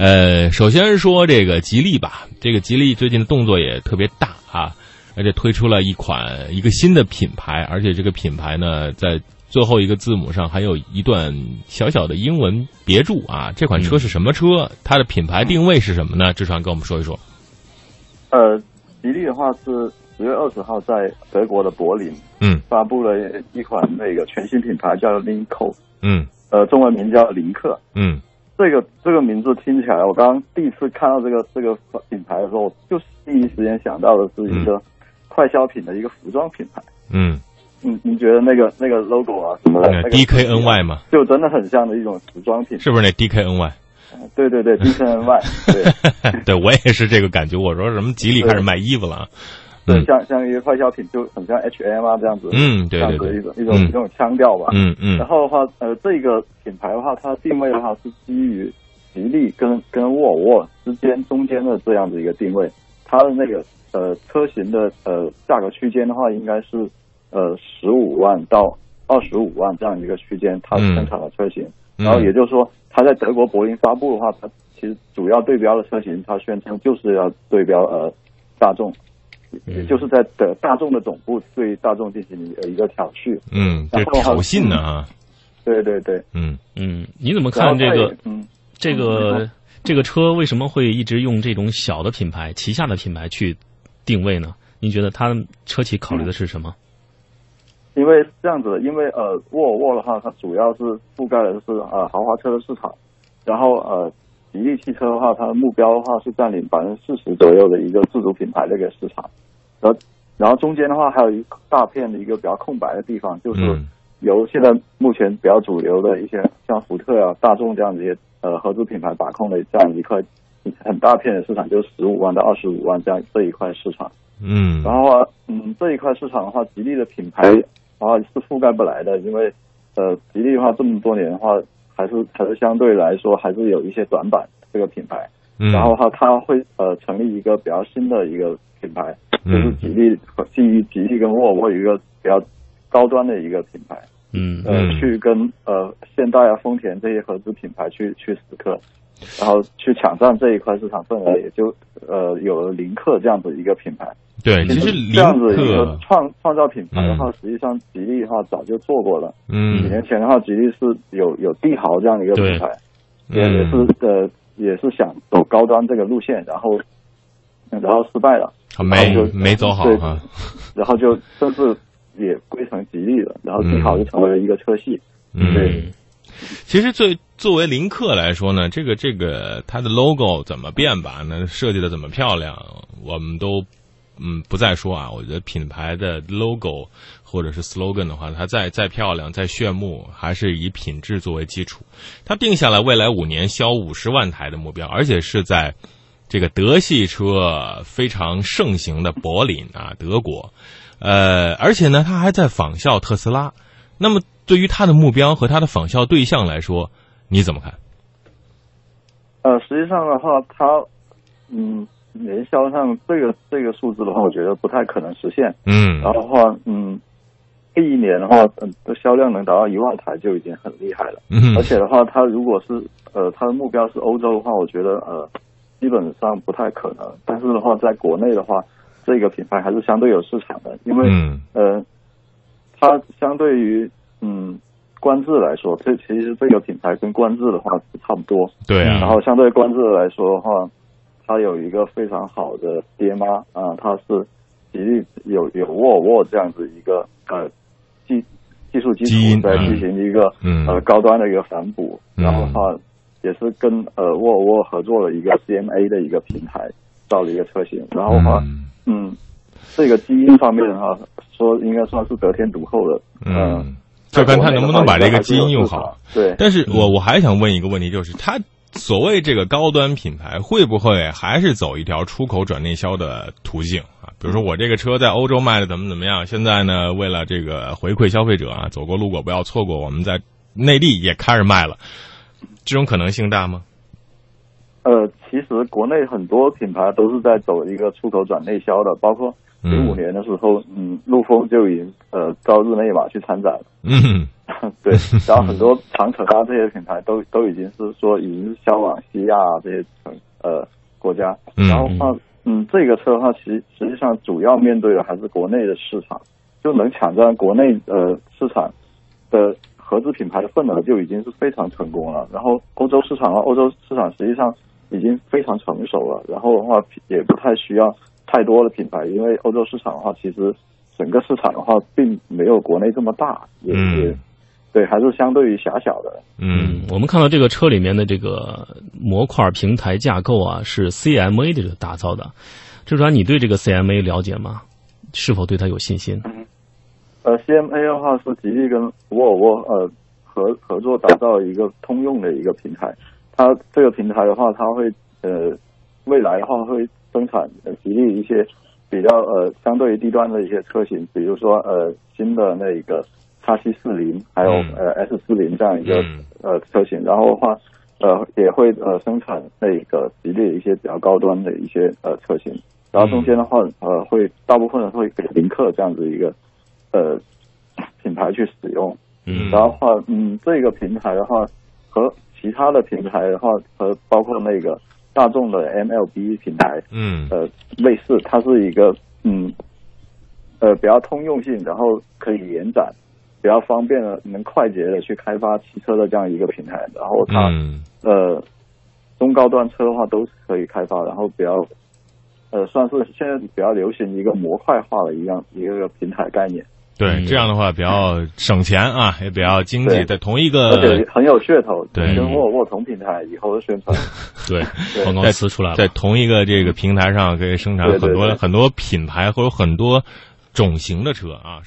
呃，首先说这个吉利吧，这个吉利最近的动作也特别大啊，而且推出了一款一个新的品牌，而且这个品牌呢，在最后一个字母上还有一段小小的英文别注啊。这款车是什么车？它的品牌定位是什么呢？志川跟我们说一说。呃，吉利的话是十月二十号在德国的柏林，嗯发布了一款那个全新品牌叫 Linko，嗯呃，中文名叫林克。嗯这个这个名字听起来，我刚刚第一次看到这个这个品牌的时候，就是第一时间想到的是一个快消品的一个服装品牌。嗯，嗯，你觉得那个那个 logo 啊什么的，那那个 DKNY 嘛，就真的很像的一种服装品。是不是那 DKNY？对对对，DKNY，对 对我也是这个感觉。我说什么吉利开始卖衣服了啊？对，嗯像像一个快消品，就很像 H&M 啊这样子。嗯对对对这样子一种一种嗯一种腔调吧。嗯嗯然后的话，呃，这个品牌的话，它定位的话是基于吉利跟跟沃尔沃之间中间的这样子一个定位。它的那个呃车型的呃价格区间的话，应该是呃十五万到二十五万这样一个区间，它嗯生产的车型。嗯然后也就是说，它在德国柏林发布的话，它其实主要对标的车型，它宣称就是要对标呃大众，也就是在的大众的总部对大众进行一个挑衅。嗯，这然后的话挑衅呢啊，对对对，嗯嗯，你怎么看这个嗯。这嗯个这个车为什么会一直用这种小的品牌旗下的品牌去定位呢？您觉得它车企考虑的是什么？因为这样子的，因为呃，沃尔沃的话，它主要是覆盖的是呃豪华车的市场，然后呃，吉利汽车的话，它的目标的话是占领百分之四十左右的一个自主品牌的一个市场，然后然后中间的话还有一大片的一个比较空白的地方，就是嗯。由现在目前比较主流的一些像福特啊、大众这样的一些呃合资品牌把控的这样一块很大片的市场，就是十五万到二十五万这样这一块市场。嗯。然后啊，嗯，这一块市场的话，吉利的品牌的话是覆盖不来的，因为呃，吉利的话这么多年的话，还是还是相对来说还是有一些短板这个品牌。嗯，然后的话，它会呃成立一个比较新的一个品牌，就是嗯吉利和基于吉利跟沃尔沃一个比较高端的一个品牌，嗯呃，嗯。去跟呃现代啊、丰田这些合资品牌去去死磕，然后去抢占这一块市场份额，也就呃有了林克这样子一个品牌。对，其实这样子一个，创创造品牌的话，嗯实际上吉利的话早就做过了。嗯几嗯年前的话，吉利是有有帝豪这样的一个品牌，也也是嗯，呃也是想走高端这个路线，然后然后失败了，好没然后就没走好对啊，然后就正式也归成吉利了，然后帝豪就成为了一个车系。嗯。对其实作作为林克来说呢，这个这个它的 logo 怎么变吧，那设计的怎么漂亮，我们都嗯不再说啊。我觉得品牌的 logo 或者是 slogan 的话，它再再漂亮、再炫目，还是以品质作为基础。它定下了未来五年销五十万台的目标，而且是在这个德系车非常盛行的柏林啊，德国。呃，而且呢，它还在仿效特斯拉。那么，对于他的目标和他的仿效对象来说，你怎么看？呃，实际上的话，它嗯年销上这个这个数字的话，我觉得不太可能实现。嗯然后的话，嗯，第一年的话，嗯，的销量能达到一万台就已经很厉害了。嗯而且的话，它如果是呃，它的目标是欧洲的话，我觉得呃，基本上不太可能。但是的话，在国内的话，这个品牌还是相对有市场的，因为、嗯呃，它相对于嗯观致来说，这其实这个品牌跟观致的话是差不多。对啊，然后相对观致来说的话，它有一个非常好的爹妈啊，它是吉利有有沃尔沃这样子一个呃技技术基础在进行一个、嗯。呃高端的一个反哺，嗯。然后的话也是跟呃沃尔沃合作了一个 CMA 的一个平台造了一个车型，然后的话嗯。嗯这个基因方面的话说应该算是得天独厚的，嗯，就看他能不能把这个基因用好。。对，但是我我还想问一个问题，就是他所谓这个高端品牌，会不会还是走一条出口转内销的途径啊？比如说我这个车在欧洲卖的怎么怎么样，现在呢，为了这个回馈消费者啊，走过路过不要错过，我们在内地也开始卖了，这种可能性大吗？呃，其实国内很多品牌都是在走一个出口转内销的，包括零五年的时候，嗯，陆风就已经呃招日内瓦去参展了。嗯，对，然后很多长城啊这些品牌都都已经是说已经销往西亚啊这些城呃国家，嗯然后话嗯这个车的话，其实实际上主要面对的还是国内的市场，就能抢占国内呃市场的合资品牌的份额就已经是非常成功了。然后欧洲市场啊，欧洲市场实际上已经非常成熟了，然后的话也不太需要太多的品牌，因为欧洲市场的话，其实整个市场的话并没有国内这么大，也对，还是相对于狭小的。嗯我们看到这个车里面的这个模块平台架构啊，是 CMA 的这个打造的。周传，你对这个 CMA 了解吗？是否对它有信心？呃，CMA 的话是吉利跟沃尔沃呃合合作打造一个通用的一个平台。它这个平台的话，它会呃未来的话会生产呃吉利一些比较呃相对于低端的一些车型，比如说呃新的那个叉七四零，还有嗯呃 S 四零这样一个、嗯呃车型。然后的话呃也会呃生产那个吉利一些比较高端的一些呃车型。然后中间的话，呃，会大部分人会给林克这样子一个呃品牌去使用。嗯然后的话，嗯，这个平台的话和其他的平台的话，和包括那个大众的 MLB 平台，嗯。呃，类似，它是一个嗯呃比较通用性，然后可以延展，比较方便的，能快捷的去开发汽车的这样一个平台。然后它、嗯。呃中高端车的话都是可以开发，然后比较呃算是现在比较流行一个模块化的一样一个平台概念，对，嗯这样的话比较省钱啊，也比较经济，在同一个而且很有噱头，对跟沃尔沃同平台以后的宣传。对，对广告词出来了。在同一个这个平台上可以生产很多很多品牌或者很多种型的车啊。